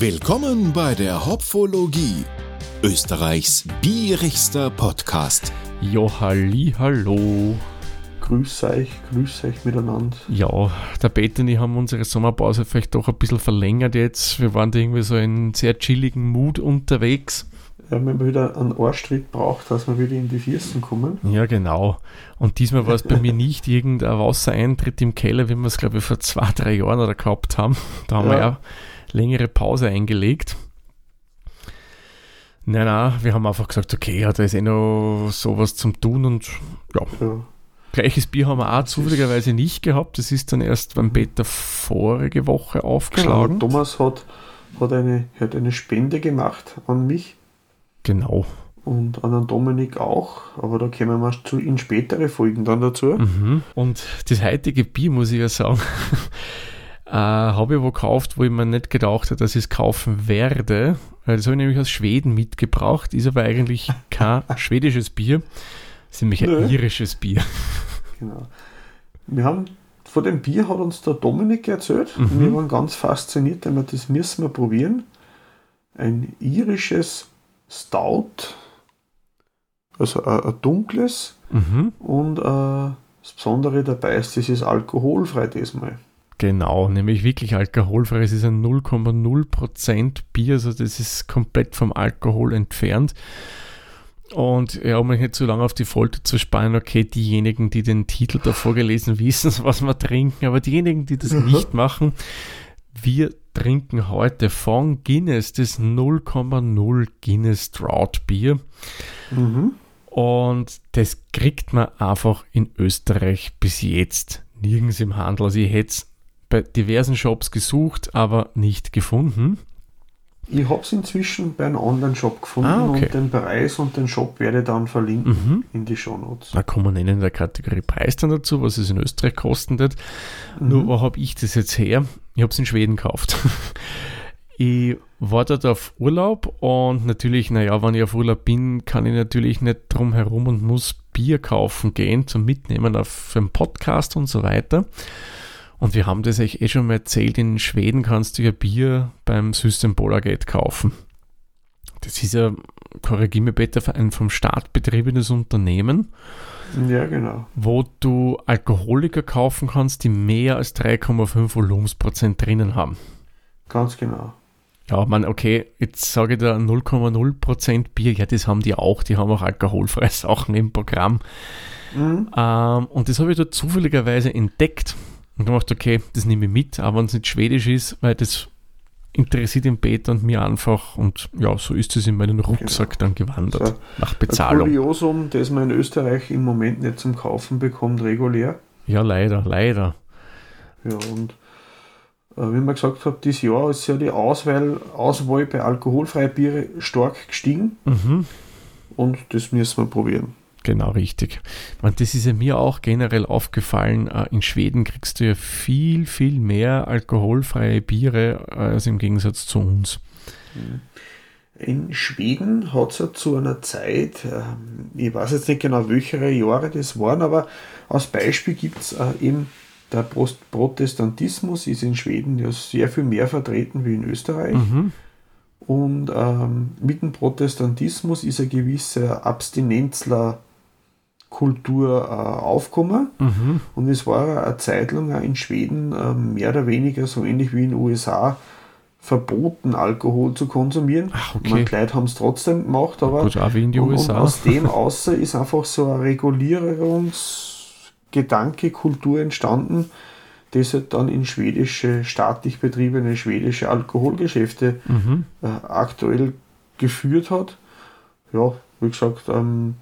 Willkommen bei der Hopfologie, Österreichs bierigster Podcast. Jo, halli, hallo. Grüß euch, grüß euch miteinander. Ja, der Peter und ich haben unsere Sommerpause vielleicht doch ein bisschen verlängert jetzt. Wir waren da irgendwie so in sehr chilligen Mut unterwegs. Ja, wir haben wieder einen Arschtritt braucht, dass wir wieder in die Fürsten kommen. Ja, genau. Und diesmal war es bei mir nicht irgendein Wassereintritt im Keller, wie wir es, glaube ich, vor zwei, drei Jahren oder gehabt haben. Da haben ja. wir ja längere Pause eingelegt. Nein, nein, wir haben einfach gesagt, okay, ja, da ist eh noch sowas zum Tun und ja. ja. Gleiches Bier haben wir auch zufälligerweise nicht gehabt. Das ist dann erst beim Peter vorige Woche aufgeschlagen. Genau, Thomas hat, hat, eine, hat eine Spende gemacht an mich. Genau. Und an den Dominik auch, aber da kommen wir zu, in spätere Folgen dann dazu. Mhm. Und das heutige Bier, muss ich ja sagen, äh, habe ich wo gekauft, wo ich mir nicht gedacht habe, dass ich es kaufen werde. Das habe ich nämlich aus Schweden mitgebracht, ist aber eigentlich kein schwedisches Bier, es ist nämlich ein irisches Bier. Genau. Wir haben von dem Bier hat uns der Dominik erzählt. Mhm. Wir waren ganz fasziniert, denn das müssen wir probieren. Ein irisches Stout, also ein, ein dunkles. Mhm. Und äh, das Besondere dabei ist, es ist alkoholfrei diesmal. Genau, nämlich wirklich alkoholfrei. Es ist ein 0,0% Bier, also das ist komplett vom Alkohol entfernt. Und ja, um nicht zu lange auf die Folter zu sparen, okay, diejenigen, die den Titel da vorgelesen wissen, was wir trinken, aber diejenigen, die das nicht machen, wir trinken heute von Guinness das 0,0 Guinness Drought Bier. Mhm. Und das kriegt man einfach in Österreich bis jetzt nirgends im Handel. Also ich hätte es bei diversen Shops gesucht, aber nicht gefunden. Ich habe es inzwischen bei einem Online-Shop gefunden ah, okay. und den Preis und den Shop werde ich dann verlinken mhm. in die Shownotes. Da kommen wir in der Kategorie Preis dann dazu, was es in Österreich kosten wird. Mhm. Nur wo habe ich das jetzt her? Ich habe es in Schweden gekauft. ich war dort auf Urlaub und natürlich, naja, wenn ich auf Urlaub bin, kann ich natürlich nicht drum herum und muss Bier kaufen gehen zum Mitnehmen auf, einen Podcast und so weiter. Und wir haben das euch eh schon mal erzählt, in Schweden kannst du ja Bier beim System Gate kaufen. Das ist ja, korrigiere mich bitte, ein vom Staat betriebenes Unternehmen. Ja, genau. Wo du Alkoholiker kaufen kannst, die mehr als 3,5 Volumensprozent drinnen haben. Ganz genau. Ja, man, okay, jetzt sage ich da 0,0% Bier, ja, das haben die auch, die haben auch alkoholfreie Sachen im Programm. Mhm. Ähm, und das habe ich da zufälligerweise entdeckt und gemacht, okay, das nehme ich mit, aber wenn es nicht schwedisch ist, weil das interessiert den Peter und mir einfach und ja, so ist es in meinen Rucksack genau. dann gewandert, so, nach Bezahlung. Ein Kuriosum, das man in Österreich im Moment nicht zum Kaufen bekommt, regulär. Ja, leider, leider. Ja, und äh, wie man gesagt hat, dieses Jahr ist ja die Auswahl, Auswahl bei alkoholfreien Biere stark gestiegen. Mhm. Und das müssen wir probieren. Genau, richtig. Und das ist ja mir auch generell aufgefallen. Äh, in Schweden kriegst du ja viel, viel mehr alkoholfreie Biere äh, als im Gegensatz zu uns. In Schweden hat es ja zu einer Zeit, ähm, ich weiß jetzt nicht genau, welche Jahre das waren, aber als Beispiel gibt es äh, eben der Protestantismus ist in Schweden ja sehr viel mehr vertreten wie in Österreich. Mhm. Und ähm, mit dem Protestantismus ist ein gewisser Abstinenzler Kultur äh, aufgekommen. Mhm. Und es war eine Zeit lang auch in Schweden äh, mehr oder weniger so ähnlich wie in den USA verboten, Alkohol zu konsumieren. Ach, okay. Man, Leute haben es trotzdem gemacht, aber Gut, auch wie in die und, USA. Und aus dem außer ist einfach so ein Regulierungsgedanke, Kultur entstanden, das halt dann in schwedische, staatlich betriebene schwedische Alkoholgeschäfte mhm. äh, aktuell geführt hat. Ja, wie gesagt, ähm,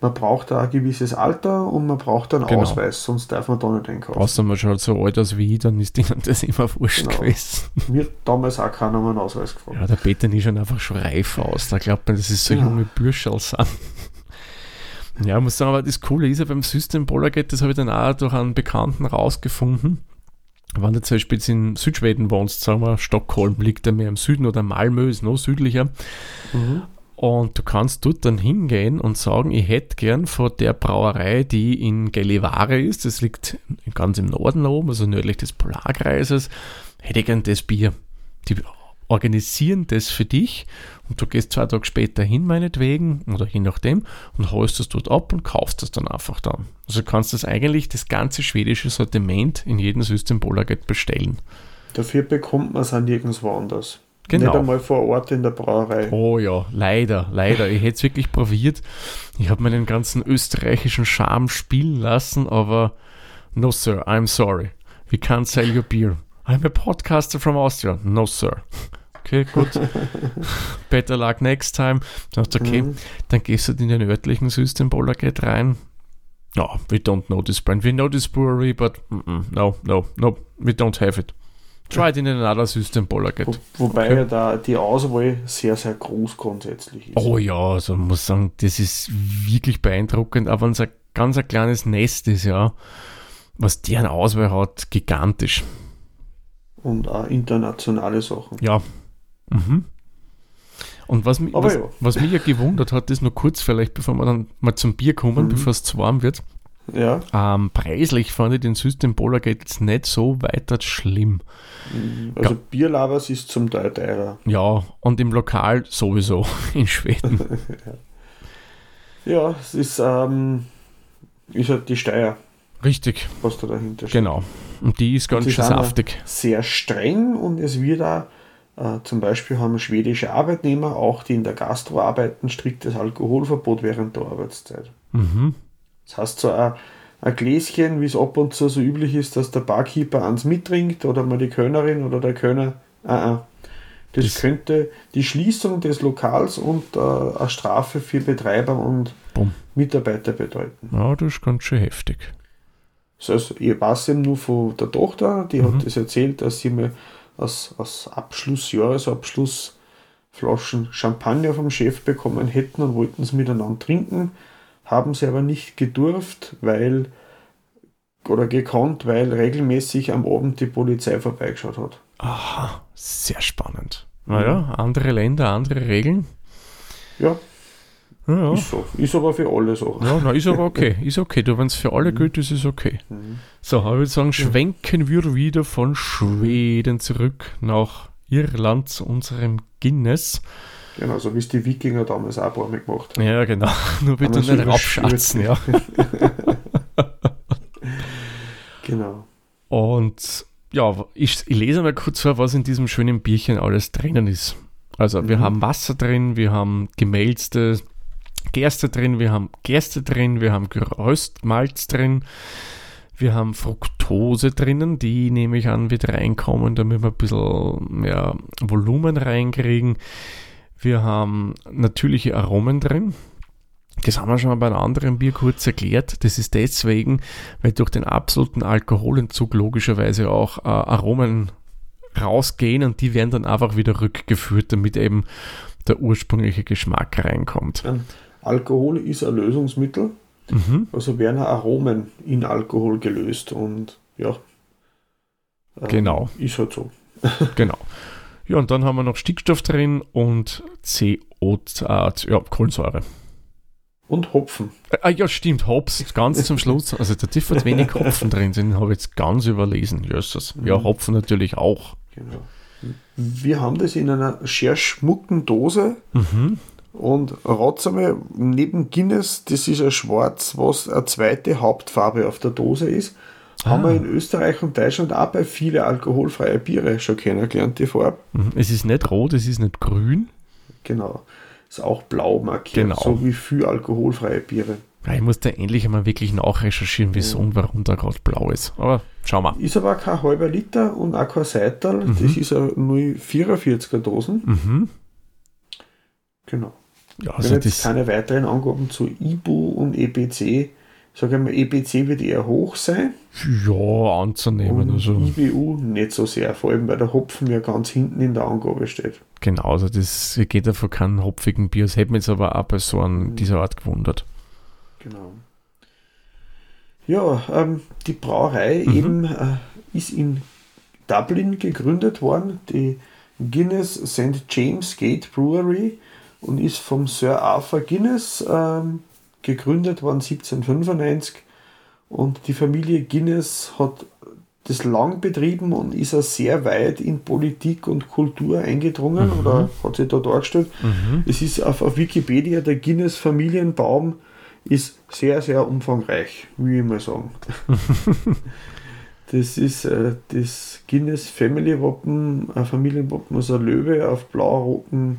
man braucht da ein gewisses Alter und man braucht einen genau. Ausweis, sonst darf man da nicht einkaufen. Außer man schaut so alt aus wie ich, dann ist ihnen das immer wurscht genau. gewesen. Mir damals auch keiner einen Ausweis gefragt. Ja, der Peter nicht schon einfach schon reif aus. Da glaubt man, das ist so ja. junge Bürscherl sind. Ja, ich muss sagen, aber das Coole ist ja beim System Pollergate, das habe ich dann auch durch einen Bekannten rausgefunden. Wenn du zum Beispiel jetzt in Südschweden wohnst, sagen wir, Stockholm liegt ja mehr im Süden oder Malmö ist noch südlicher. Mhm. Und du kannst dort dann hingehen und sagen, ich hätte gern von der Brauerei, die in Gellivare ist, das liegt ganz im Norden oben, also nördlich des Polarkreises, hätte ich gern das Bier. Die organisieren das für dich und du gehst zwei Tage später hin, meinetwegen, oder je nachdem, und holst es dort ab und kaufst es dann einfach dann. Also kannst du das eigentlich, das ganze schwedische Sortiment in jedem Systembolaget bestellen. Dafür bekommt man es auch nirgendwo anders. Genau. Nicht einmal vor Ort in der Brauerei. Oh ja, leider, leider. Ich hätte es wirklich probiert. Ich habe meinen ganzen österreichischen Charme spielen lassen, aber no sir, I'm sorry. We can't sell your beer. I'm a podcaster from Austria. No sir. Okay, gut. Better luck next time. Dann dachte okay, Mhm. dann gehst du in den örtlichen Systembolaget rein. No, we don't know this brand. We know this brewery, but mm -mm, no, no, no, we don't have it. Try it in another Systembolaget. Wo, wobei Okay. ja da die Auswahl sehr, sehr groß grundsätzlich ist. Oh ja, also man muss sagen, das ist wirklich beeindruckend, aber wenn es ein ganz ein kleines Nest ist, ja, was deren Auswahl hat, gigantisch. Und auch internationale Sachen. Ja. Mhm. Und was, mich- was, ja. was mich ja gewundert hat, ist nur kurz vielleicht, bevor wir dann mal zum Bier kommen, Mhm. bevor es zu warm wird. Ja, Ähm, preislich fand ich den Systembolaget jetzt nicht so weiter schlimm. also Bierlabers ist zum Teil teurer. Ja, und im Lokal sowieso in Schweden. Ja, es ist, ähm, ist halt die Steuer, Richtig, was da dahinter steht. genau. Und die ist ganz schön saftig. Sehr streng und es wird auch, äh, zum Beispiel haben schwedische Arbeitnehmer, auch die in der Gastro arbeiten, striktes Alkoholverbot während der Arbeitszeit. Mhm. Das heißt so ein, ein Gläschen, wie es ab und zu so üblich ist, dass der Barkeeper eins mittrinkt oder mal die Kölnerin oder der Kölner. Ah, ah. Das, Das- könnte die Schließung des Lokals und äh, eine Strafe für Betreiber und Bumm. Mitarbeiter bedeuten. Ja, das ist ganz schön heftig. Das heißt, ich weiß eben nur von der Tochter, die Mhm. hat das erzählt, dass sie mir als, als Abschluss, Jahresabschluss Flaschen Champagner vom Chef bekommen hätten und wollten es miteinander trinken, haben sie aber nicht gedurft, weil oder gekonnt, weil regelmäßig am Abend die Polizei vorbeigeschaut hat. Aha, sehr spannend. Naja, andere Länder, andere Regeln. Ja, Ja, ja. ist so. Ist aber für alle so. Ja, na, ist aber okay. Ist okay. Du, wenn es für alle gilt, ist es okay. So, aber ich würde sagen, schwenken wir wieder von Schweden zurück nach Irland zu unserem Guinness. Genau, so wie es die Wikinger damals auch ein paar Mal gemacht haben. Ja, genau. Nur bitte nicht raufschwatzen, ja. Genau. Und ja, ich, ich lese mal kurz vor, was in diesem schönen Bierchen alles drinnen ist. Also, wir Mhm. haben Wasser drin, wir haben gemälzte Gerste drin, wir haben Gerste drin, wir haben Geröstmalz drin, wir haben Fructose drinnen, die nehme ich an, wird reinkommen, damit wir ein bisschen ja, Volumen reinkriegen. Wir haben natürliche Aromen drin. Das haben wir schon mal bei einem anderen Bier kurz erklärt. Das ist deswegen, weil durch den absoluten Alkoholentzug logischerweise auch äh, Aromen rausgehen und die werden dann einfach wieder rückgeführt, damit eben der ursprüngliche Geschmack reinkommt. Ähm, Alkohol ist ein Lösungsmittel, Mhm. also werden Aromen in Alkohol gelöst und ja. ähm, Genau. Ist halt so. Genau. Ja, und dann haben wir noch Stickstoff drin und CO, äh, ja, Kohlensäure. Und Hopfen. Äh, Ah, ja, stimmt, Hops, ganz zum Schluss. Also da dürfen jetzt wenig Hopfen drin sein, habe ich jetzt ganz überlesen. Jösses. Ja, Mhm. Hopfen natürlich auch. Genau. Wir haben das in einer sehr schmucken Dose Mhm. und einmal, neben Guinness, das ist ein Schwarz, was eine zweite Hauptfarbe auf der Dose ist. Haben Ah. wir in Österreich und Deutschland auch bei vielen alkoholfreie Biere schon kennengelernt, die Farbe. Mhm. Es ist nicht rot, es ist nicht grün. Genau. Ist auch blau markiert, Genau. so wie viel alkoholfreie Biere. Ja, Ich muss da endlich einmal wirklich nachrecherchieren, wieso und warum da gerade blau ist. Aber schauen wir. Ist aber kein halber Liter und auch kein Seital. Das ist eine 0,44er Dosen. Mhm. Genau. Ja, Wenn also jetzt das, keine weiteren Angaben zu IBU und EBC, sage ich mal, EBC wird eher hoch sein ja, anzunehmen. und Also, IBU nicht so sehr, vor allem weil der Hopfen ja ganz hinten in der Angabe steht. genau, also das geht davon keinen hopfigen Bier. Das hätte mich jetzt aber auch bei so einem dieser Art gewundert. Genau. Ja, ähm, die Brauerei Mhm. eben äh, ist in Dublin gegründet worden, die Guinness St. James Gate Brewery und ist vom Sir Arthur Guinness ähm, gegründet worden 1795 und die Familie Guinness hat das lang betrieben und ist er sehr weit in Politik und Kultur eingedrungen Mhm. oder hat sich da dargestellt. Mhm. Es ist auf, auf Wikipedia, der Guinness Familienbaum ist sehr, sehr umfangreich, will ich mal sagen. das ist äh, das Guinness Family Wappen, ein Familienwappen, also ein Löwe auf blau-rotem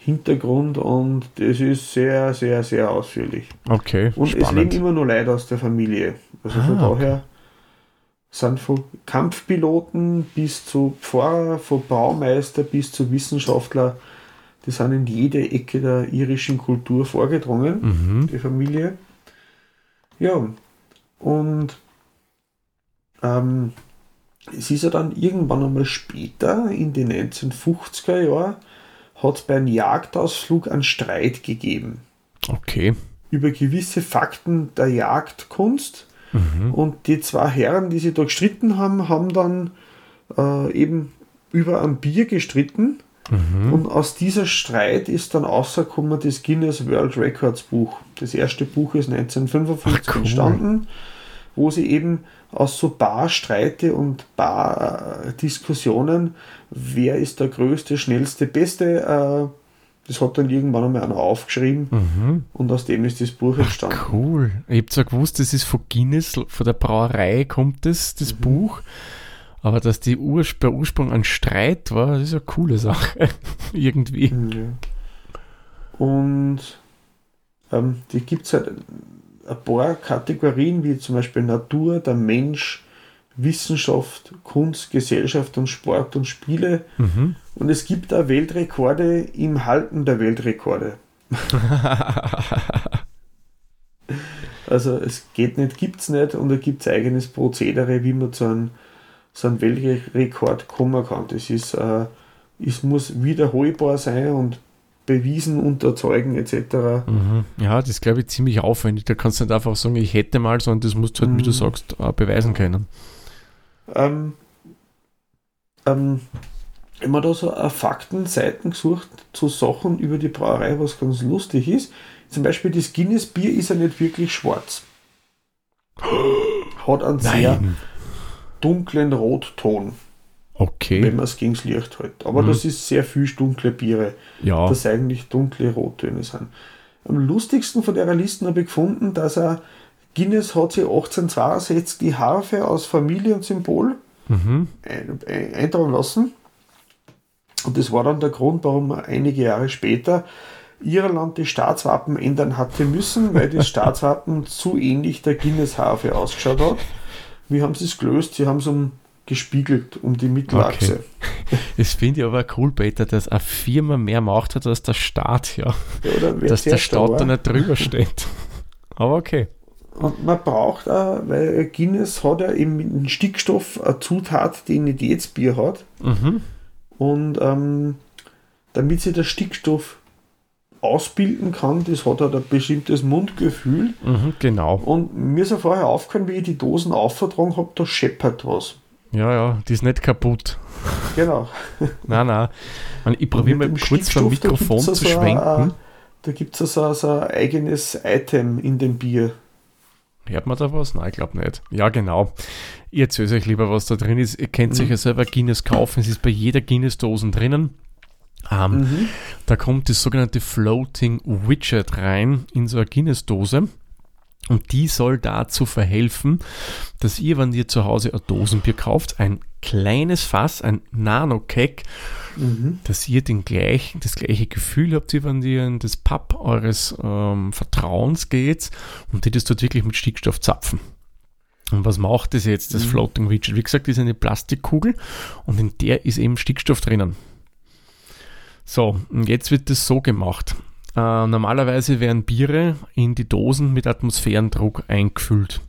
Hintergrund und das ist sehr, sehr, sehr ausführlich. Okay, Und es leben spannend. immer nur Leute aus der Familie. Also von Ah, okay. daher sind von Kampfpiloten bis zu Pfarrer, von Baumeister bis zu Wissenschaftler, die sind in jede Ecke der irischen Kultur vorgedrungen, Mhm. die Familie. Ja, und ähm, es ist ja dann irgendwann einmal später, in den 1950er Jahren, hat es bei einem Jagdausflug einen Streit gegeben Okay. über gewisse Fakten der Jagdkunst. Mhm. Und die zwei Herren, die sich da gestritten haben, haben dann äh, eben über ein Bier gestritten. Mhm. Und aus dieser Streit ist dann rausgekommen das Guinness World Records Buch. Das erste Buch ist 1955 Ach, cool. entstanden, wo sie eben aus so Barstreite und Bar-Diskussionen, wer ist der größte, schnellste, beste, äh, das hat dann irgendwann einmal einer aufgeschrieben Mhm. und aus dem ist das Buch entstanden. Cool. Ich habe zwar gewusst, das ist von Guinness, von der Brauerei kommt das, das Mhm. Buch. Aber dass die Urs bei Ursprung ein Streit war, das ist eine coole Sache. Irgendwie. Ja. Und ähm, die gibt es halt ein paar Kategorien, wie zum Beispiel Natur, der Mensch, Wissenschaft, Kunst, Gesellschaft und Sport und Spiele. Mhm. Und es gibt auch Weltrekorde im Halten der Weltrekorde. Also es geht nicht, gibt es nicht und da gibt es eigenes Prozedere, wie man zu einem, zu einem Weltrekord kommen kann. Das ist, äh, es muss wiederholbar sein und bewiesen unter Zeugen etc. Mhm. Ja, das ist, glaube ich, ziemlich aufwendig. Da kannst du nicht einfach sagen, ich hätte mal, sondern das musst du halt, wie du Mhm. sagst, auch beweisen können. Ähm, ähm, wenn man da so eine Faktenseiten gesucht zu Sachen über die Brauerei, was ganz lustig ist. Zum Beispiel das Guinness Bier ist ja nicht wirklich schwarz. Hat einen sehr Nein. dunklen Rotton, wenn Okay. man es gegen das Licht hält. Aber Mhm. das ist sehr viel dunkle Biere, Ja. dass eigentlich dunkle Rottöne sind. Am lustigsten von der Listen habe ich gefunden, dass er Guinness hat sich 1862 die Harfe aus Familie und Symbol Mhm. ein- ein- eintragen lassen. Und das war dann der Grund, warum er einige Jahre später Irland die Staatswappen ändern hatte müssen, weil das Staatswappen zu ähnlich der Guinness-Harfe ausgeschaut hat. Wie haben sie es gelöst? Sie haben es um gespiegelt um die Mittelachse. Das finde ich aber cool, Peter, dass eine Firma mehr Macht hat als der Staat, ja. Ja, Dass der da Staat da nicht drüber steht. Aber okay. Und man braucht auch, weil Guinness hat ja eben mit dem Stickstoff eine Zutat, die nicht jedes Bier hat. Mhm. Und ähm, damit sich der Stickstoff ausbilden kann, das hat halt ein bestimmtes Mundgefühl. Mhm, genau. Und mir ist ja vorher aufgefallen, wie ich die Dosen aufvertragen habe, da scheppert was. Ja, ja, die ist nicht kaputt. Genau. Nein, nein. Ich, probiere mal kurz vom Mikrofon ja zu schwenken. Ein, da gibt es so, so ein eigenes Item in dem Bier. Hört man da was? Nein, ich glaube nicht. Ja, genau. Ich erzähle euch lieber, was da drin ist. Ihr könnt euch ja selber Guinness kaufen. Es ist bei jeder Guinness-Dosen drinnen. Ähm, Mhm. Da kommt das sogenannte Floating Widget rein in so eine Guinness-Dose. Und die soll dazu verhelfen, dass ihr, wenn ihr zu Hause ein Dosenbier kauft, ein kleines Fass, ein Nano-Keg, Mhm. dass ihr den gleichen, das gleiche Gefühl habt, wie wenn ihr in das Pub eures ähm, Vertrauens geht und die das dort wirklich mit Stickstoff zapfen. Und was macht das jetzt, das Mhm. Floating Widget? Wie gesagt, das ist eine Plastikkugel und in der ist eben Stickstoff drinnen. So, und jetzt wird das so gemacht. Äh, normalerweise werden Biere in die Dosen mit Atmosphärendruck eingefüllt.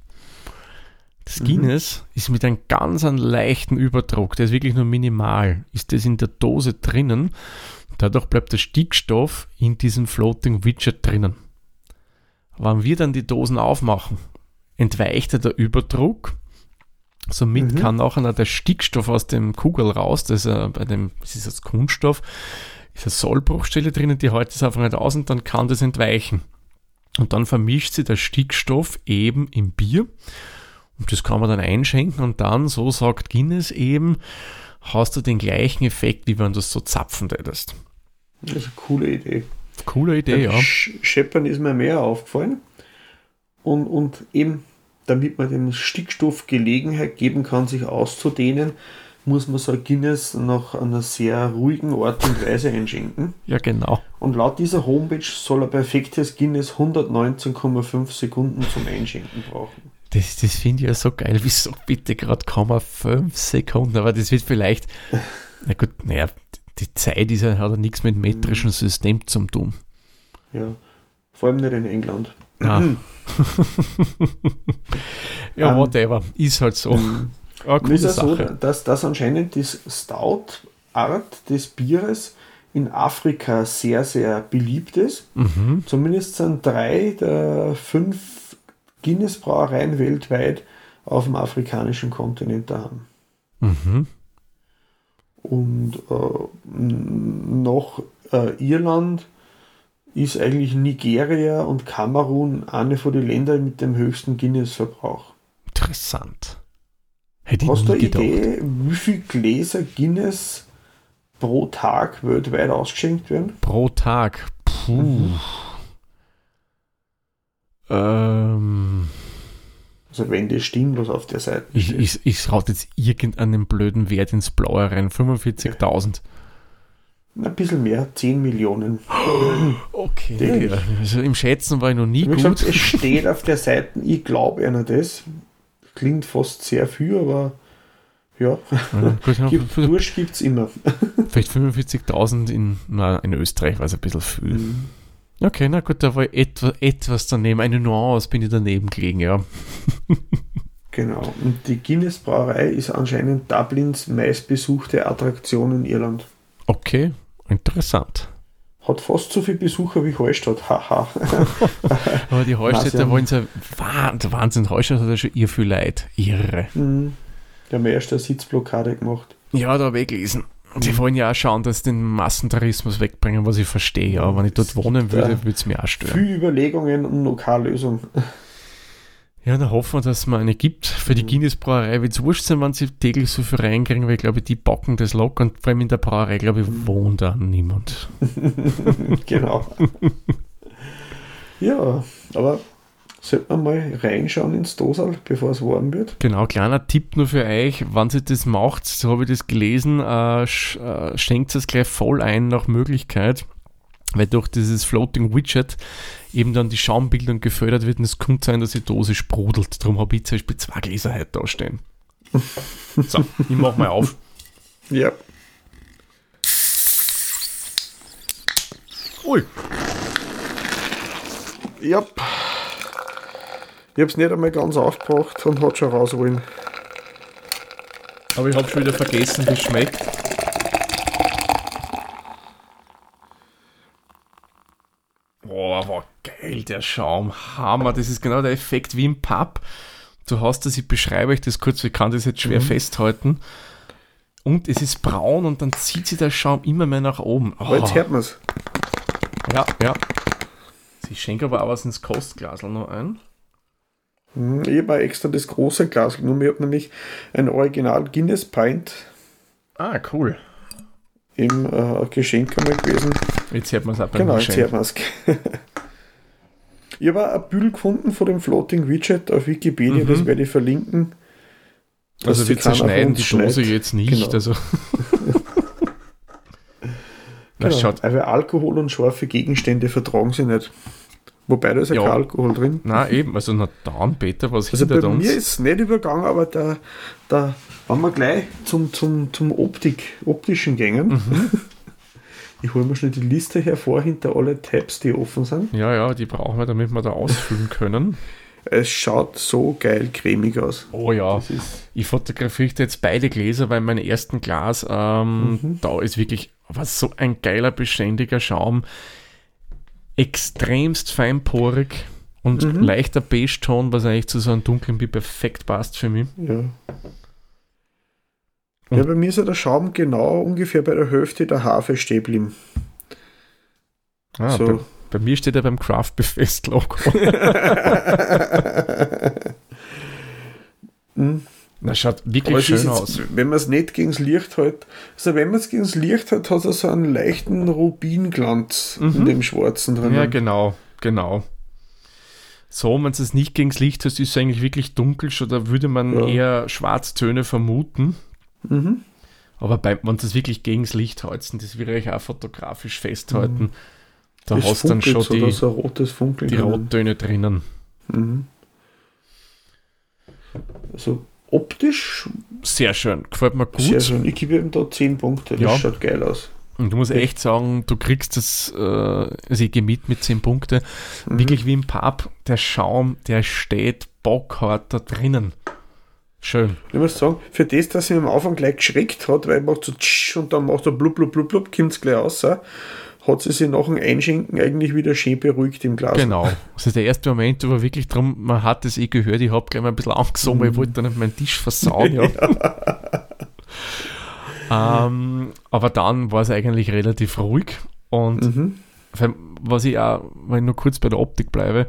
Das Mhm. Guinness ist mit einem ganz einen leichten Überdruck, der ist wirklich nur minimal, ist das in der Dose drinnen. Dadurch bleibt der Stickstoff in diesem Floating Widget drinnen. Wenn wir dann die Dosen aufmachen, entweicht er der Überdruck. Somit Mhm. kann nachher noch der Stickstoff aus dem Kugel raus, das ist, äh, bei dem, das ist das Kunststoff, ist eine Sollbruchstelle drinnen, die hält es einfach nicht aus und dann kann das entweichen. Und dann vermischt sich der Stickstoff eben im Bier Das kann man dann einschenken und dann, so sagt Guinness eben, hast du den gleichen Effekt, wie wenn du es so zapfen hättest. Das ist eine coole Idee. Coole Idee, ja. Scheppern ist mir mehr aufgefallen. Und, und eben, damit man dem Stickstoff Gelegenheit geben kann, sich auszudehnen, muss man so ein Guinness nach einer sehr ruhigen Art und Weise einschenken. Ja, genau. Und laut dieser Homepage soll ein perfektes Guinness 119,5 Sekunden zum Einschenken brauchen. Das, das finde ich ja so geil. Wieso bitte gerade kommen 5 Sekunden? Aber das wird vielleicht, na gut, naja, die Zeit ist ja, hat ja nichts mit metrischem System zu tun. Ja, vor allem nicht in England. Ah. ja, um, whatever. Ist halt so. Mhm. Ah, ist ja so, dass, dass anscheinend die Stout-Art des Bieres in Afrika sehr, sehr beliebt ist. Mhm. Zumindest sind drei der fünf Guinness-Brauereien weltweit auf dem afrikanischen Kontinent da haben. Mhm. Und äh, noch äh, Irland ist eigentlich Nigeria und Kamerun eine von den Ländern mit dem höchsten Guinness-Verbrauch. Interessant. Hätte Hast du eine Idee, wie viele Gläser Guinness pro Tag weltweit ausgeschenkt werden? Pro Tag? Puh. Mhm. Ähm. Also wenn das stimmt, was auf der Seite Ich, ich, ich raute jetzt irgendeinen blöden Wert ins Blaue rein. 45.000. Ein bisschen mehr, 10 Millionen. Okay. Also im Schätzen war ich noch nie Wie gut. Gesagt, es steht auf der Seite, ich glaube einer das. Klingt fast sehr viel, aber ja. ja gut, gibt, Durst gibt es immer. Vielleicht 45.000 in, in Österreich war es ein bisschen viel. Mhm. Okay, na gut, da war etwas, etwas daneben. Eine Nuance bin ich daneben gelegen, ja. genau. Und die Guinness Brauerei ist anscheinend Dublins meistbesuchte Attraktion in Irland. Okay, interessant. Hat fast so viele Besucher wie Hallstatt, haha. Aber die Hallstätter wollen ja Wahnsinn. Hallstatt hat ja schon ihr viel Leid. Irre. Mhm. Die haben erst eine Sitzblockade gemacht. Ja, da gelesen. Die wollen ja auch schauen, dass sie den Massentourismus wegbringen, was ich verstehe. Ja, wenn ich dort wohnen würde, würde es mir auch stören. Viele Überlegungen und Lokallösungen. Ja, dann hoffen wir, dass es mal eine gibt. Für die mhm. Guinness-Brauerei wird es wurscht sein, wenn sie täglich so viel reinkriegen, weil ich glaube, die bocken das locker und vor allem in der Brauerei, glaube ich, mhm. wohnt da niemand. genau. ja, aber sollte man mal reinschauen ins Dosal, bevor es warm wird? Genau, kleiner Tipp nur für euch, wenn ihr das macht, so habe ich das gelesen, äh, sch, äh, schenkt es gleich voll ein nach Möglichkeit, weil durch dieses Floating Widget eben dann die Schaumbildung gefördert wird und es könnte sein, dass die Dose sprudelt. Darum habe ich zum Beispiel zwei Gläser heute da stehen. So, ich mache mal auf. Ja. Ui. Ja. Ich habe es nicht einmal ganz aufgebracht und hat schon raus wollen. Aber ich habe schon wieder vergessen, wie es schmeckt. Boah, war geil, der Schaum. Hammer. Das ist genau der Effekt wie im Pub. Du hast das, ich beschreibe euch das kurz, ich kann das jetzt schwer mhm. festhalten. Und es ist braun und dann zieht sich der Schaum immer mehr nach oben. Oh. Jetzt hört man es. Ja, ja. Ich schenke aber auch was ins Kostglas noch ein. Hm, ich habe extra das große Glas genommen. Ich habe nämlich ein Original Guinness Pint. Ah, cool. Im äh, Geschenk einmal gewesen. Jetzt hört man es auch beim Genau, jetzt hört man es. ich habe ein Bild gefunden von dem Floating Widget auf Wikipedia, mhm. das werde ich verlinken. Also wir zerschneiden die Dose jetzt nicht. Genau. Also. genau. schaut. Aber Alkohol und scharfe Gegenstände vertragen sie nicht. Wobei da ist ja, ja kein Alkohol drin. Nein, eben. Also na dann, Peter, was also bei uns? mir ist es nicht übergangen, aber da, da wenn wir gleich zum, zum, zum Optik, optischen gängen. Mhm. Ich hole mir schnell die Liste hervor hinter alle Tabs, die offen sind. Ja, ja, die brauchen wir, damit wir da ausfüllen können. Es schaut so geil cremig aus. Oh ja, ich fotografiere jetzt beide Gläser, weil mein ersten Glas, ähm, mhm. da ist wirklich was so ein geiler, beständiger Schaum extremst feinporig und mhm. leichter Beige-Ton, was eigentlich zu so einem dunklen Bier perfekt passt für mich. Ja. Ja, bei mir ist ja der Schaum genau ungefähr bei der Hälfte der Hafe stehen geblieben. Ah, so. bei, bei, mir steht er beim Craft Befest Logo. Mhm. Das schaut wirklich schön jetzt, aus. Wenn man es nicht gegen das Licht hält, also wenn man es gegen das Licht hält, hat er so einen leichten Rubinglanz mhm. in dem Schwarzen drin. Ja, genau, genau. So, wenn es nicht gegen das Licht hat, ist es eigentlich wirklich dunkel, schon da würde man ja. eher Schwarztöne vermuten. Mhm. Aber bei, wenn es wirklich gegen das Licht hält, das will ich auch fotografisch festhalten, mhm. da das hast du dann schon die, so rotes die Rottöne drinnen. Mhm. Also optisch. Sehr schön, gefällt mir gut. Sehr schön. Ich gebe ihm da 10 Punkte, das ja. schaut geil aus. Und du musst echt sagen, du kriegst das, äh, also ich gehe mit mit 10 Punkte, mhm. wirklich wie im Pub, der Schaum, der steht bockhart da drinnen. Schön. Ich muss sagen, für das, dass sie am Anfang gleich geschreckt hat, weil macht so tsch und dann macht er blub blub blub blub, kommt es gleich raus, hat sie sich nach dem Einschenken eigentlich wieder schön beruhigt im Glas. Genau. Also der erste Moment war wirklich darum, man hat es eh gehört, ich habe gleich mal ein bisschen angesogen, weil ich wollte dann nicht meinen Tisch versauen. Ja. ähm, aber dann war es eigentlich relativ ruhig und mhm. was ich auch, wenn ich nur kurz bei der Optik bleibe,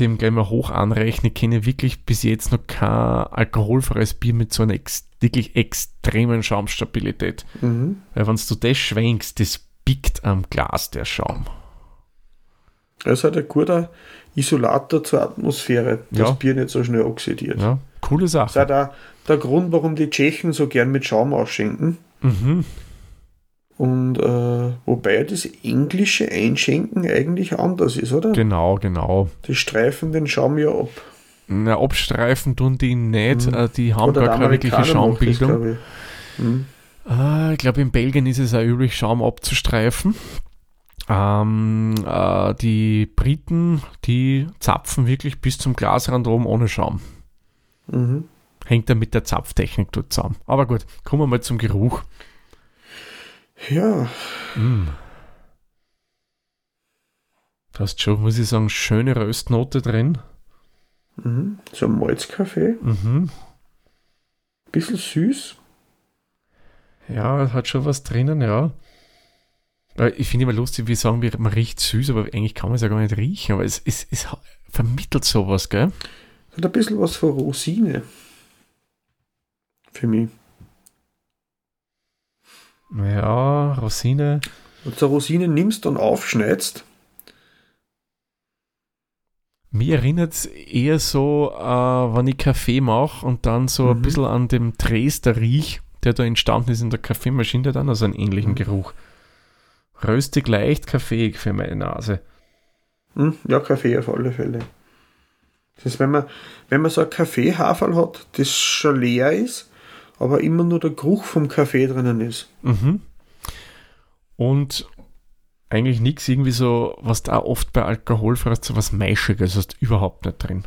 dem gleich mal hoch anrechne, kenne ich wirklich bis jetzt noch kein alkoholfreies Bier mit so einer ex wirklich extremen Schaumstabilität. Mhm. Weil wenn du das schwenkst, das biegt am Glas der Schaum. Das ist halt ein guter Isolator zur Atmosphäre, dass ja. Bier nicht so schnell oxidiert. Ja, coole Sache. Das ist auch der, der Grund, warum die Tschechen so gern mit Schaum ausschenken. Mhm. Und äh, wobei das englische Einschenken eigentlich anders ist, oder? Genau, genau. Die streifen den Schaum ja ab. Na, abstreifen tun die nicht, mhm. die haben oder gar keine wirkliche Schaumbildung. Ich, mhm. äh, ich glaube, in Belgien ist es auch üblich, Schaum abzustreifen. Ähm, äh, die Briten, die zapfen wirklich bis zum Glasrand oben ohne Schaum. Mhm. Hängt dann mit der Zapftechnik dort zusammen. Aber gut, kommen wir mal zum Geruch. Ja. Mm. Du hast schon, muss ich sagen, schöne Röstnote drin. Mhm. So ein Malzkaffee. Mhm. Bisschen süß. Ja, hat schon was drinnen, ja. Ich finde immer lustig, wie sagen wir, man riecht süß, aber eigentlich kann man es ja gar nicht riechen. Aber es, es, es vermittelt sowas, gell? Hat ein bisschen was von Rosine. Für mich. Ja, Rosine. Und so Rosine nimmst und aufschneidest. Mir erinnert es eher so, äh, wenn ich Kaffee mache und dann so mhm. ein bisschen an dem Dresder riech, der da entstanden ist in der Kaffeemaschine, der dann also einen ähnlichen mhm. Geruch. Röstig leicht kaffeeig für meine Nase. Mhm, ja, Kaffee auf alle Fälle. Das ist, wenn man, wenn man so ein Kaffeehaferl hat, das schon leer ist, aber immer nur der Geruch vom Kaffee drinnen ist. Mhm. Und eigentlich nichts irgendwie so, was da oft bei Alkohol frisst, so was Maischiges hast überhaupt nicht drin.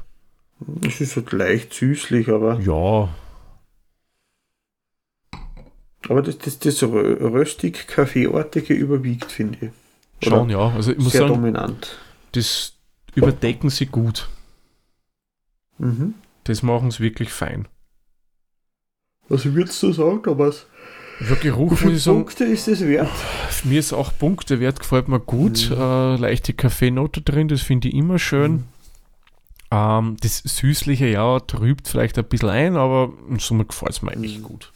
Es ist halt leicht süßlich, aber. Ja. Aber das, das, das röstig kaffeeartige überwiegt, finde ich. Oder Schon, ja. Also ich muss sehr sagen, dominant. Das überdecken sie gut. Mhm. Das machen sie wirklich fein. Was würdest du sagen, Thomas? Ja, Geruch, Wie viele Punkte ist es wert? Mir ist auch Punkte wert, gefällt mir gut. Mhm. Äh, leichte Kaffeenote drin, das finde ich immer schön. Mhm. Ähm, das Süßliche, ja, trübt vielleicht ein bisschen ein, aber in Summe gefällt es mir eigentlich mhm. gut.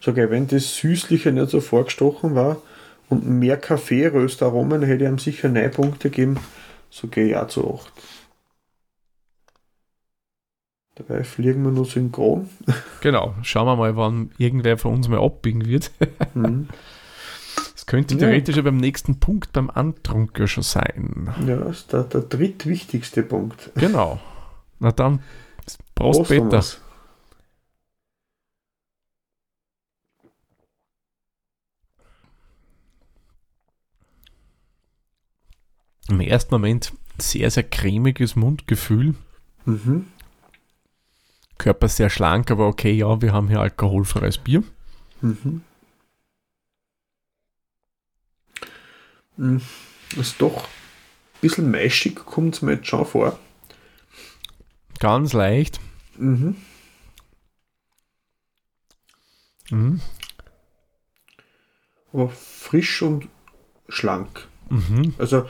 So, okay, wenn das Süßliche nicht so vorgestochen war und mehr Kaffeeröstaromen, hätte ich ihm sicher 9 Punkte gegeben. So gehe ich auch zu 8. Dabei fliegen wir nur synchron. Genau, schauen wir mal, wann irgendwer von uns mal abbiegen wird. Mhm. Das könnte theoretisch ja. beim nächsten Punkt beim Antrunker schon sein. Ja, das ist der, der drittwichtigste Punkt. Genau. Na dann, Prost, Prost Peter. Im ersten Moment sehr, sehr cremiges Mundgefühl. Mhm. Körper sehr schlank, aber okay, ja, wir haben hier alkoholfreies Bier. Mhm. mhm. Ist doch ein bisschen maischig, kommt es mir jetzt schon vor. Ganz leicht. Mhm. Mhm. Aber frisch und schlank. Mhm. Also,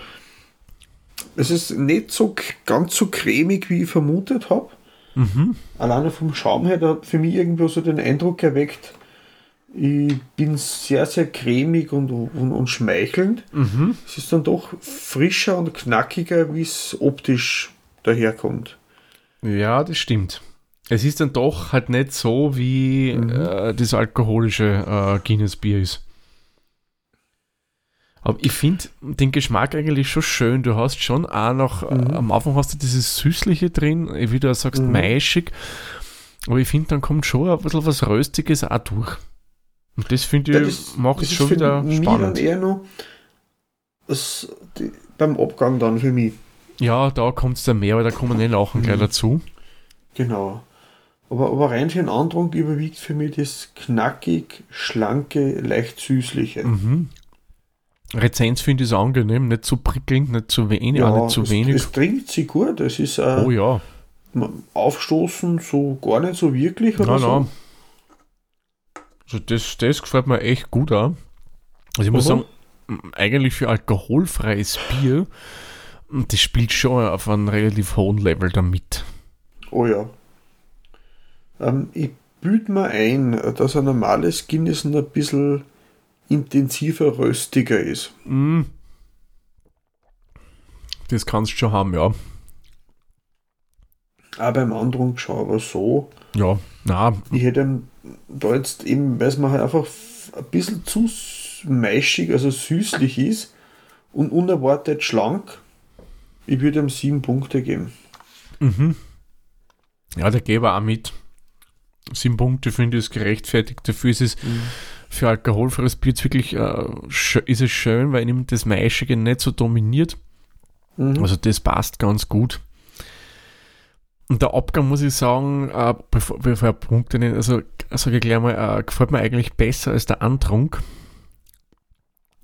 es ist nicht so ganz so cremig, wie ich vermutet habe. Mhm. Alleine vom Schaum her, der hat für mich irgendwo so den Eindruck erweckt, ich bin sehr, sehr cremig und, und, und schmeichelnd. Mhm. Es ist dann doch frischer und knackiger, wie es optisch daherkommt. Ja, das stimmt. Es ist dann doch halt nicht so, wie mhm. äh, das alkoholische äh, Guinness-Bier ist. Aber ich finde den Geschmack eigentlich schon schön. Du hast schon auch noch, mhm. äh, am Anfang hast du dieses Süßliche drin, wie du sagst, mhm. maischig. Aber ich finde, dann kommt schon ein bisschen was Röstiges auch durch. Und das finde ich, macht es schon wieder spannend. Dann eher noch das, die, beim Abgang dann für mich. Ja, da kommt es dann mehr, aber da kommen wir nachher mhm. gleich dazu. Genau. Aber, aber rein für den Andrang überwiegt für mich das knackig, schlanke, leicht süßliche. Mhm. Rezenz finde ich es angenehm, nicht zu prickelnd, nicht zu wenig, ja, auch nicht zu es, wenig. Es trinkt sich gut, es ist äh, oh ja. aufstoßen so gar nicht so wirklich oder nein, so. Nein. Also das, das gefällt mir echt gut an. Also ich muss sagen, eigentlich für alkoholfreies Bier, das spielt schon auf einem relativ hohen Level damit. Oh ja. Ähm, ich büte mir ein, dass ein normales Guinness ein bisschen intensiver, röstiger ist. Mm. Das kannst du schon haben, ja. Aber beim anderen schau aber so. Ja, na. Ich hätte da jetzt eben, weil es mir halt einfach ein bisschen zu maischig, also süßlich ist und unerwartet schlank. Ich würde ihm sieben Punkte geben. Mhm. Ja, der gebe auch mit. Sieben Punkte finde ich ist gerechtfertigt. Dafür ist es mhm. Für alkoholfreies Bier wirklich äh, ist es schön, weil ihm das Maischige nicht so dominiert. Mhm. Also das passt ganz gut. Und der Abgang, muss ich sagen, äh, bevor, bevor ich Punkte nenne, also sage ich gleich mal, äh, gefällt mir eigentlich besser als der Antrunk.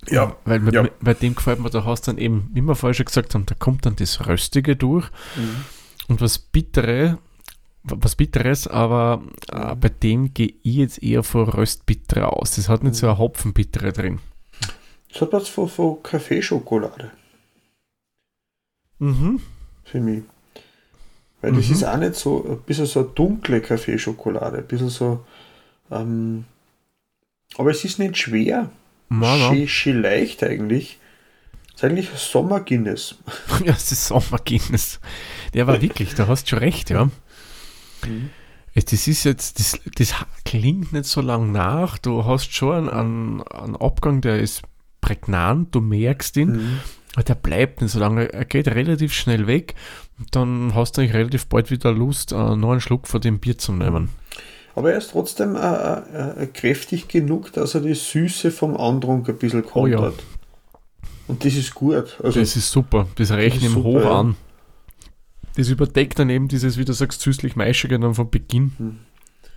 Ja. Weil mit, ja. bei dem gefällt mir, da hast du dann eben, wie wir vorher schon gesagt haben, da kommt dann das Röstige durch. Mhm. Und was Bittere, was Bitteres, aber äh, bei dem gehe ich jetzt eher vor Röstbittere aus. Das hat nicht so eine Hopfenbittere drin. Das hat was von, von Kaffeeschokolade. Mhm. Für mich. Weil mhm. das ist auch nicht so, ein bisschen so eine dunkle Kaffeeschokolade, ein bisschen so, ähm, aber es ist nicht schwer. Schön, schön leicht eigentlich. Das ist eigentlich Sommer Guinness. ja, es ist Sommer Guinness. Der war wirklich, da hast du schon recht, ja. Mhm. Das ist jetzt, das, das klingt nicht so lang nach. Du hast schon einen, einen Abgang, der ist prägnant, du merkst ihn, mhm. aber der bleibt nicht so lange. Er geht relativ schnell weg dann hast du eigentlich relativ bald wieder Lust, äh, noch einen Schluck von dem Bier zu nehmen. Aber er ist trotzdem äh, äh, äh, kräftig genug, dass er die Süße vom Andrunk ein bisschen kontert. Oh ja. Und das ist gut. Also, das ist super. Das rechne ihm hoch ja. an. Das überdeckt dann eben dieses, wie du sagst, süßlich-maischige dann von Beginn. Hm.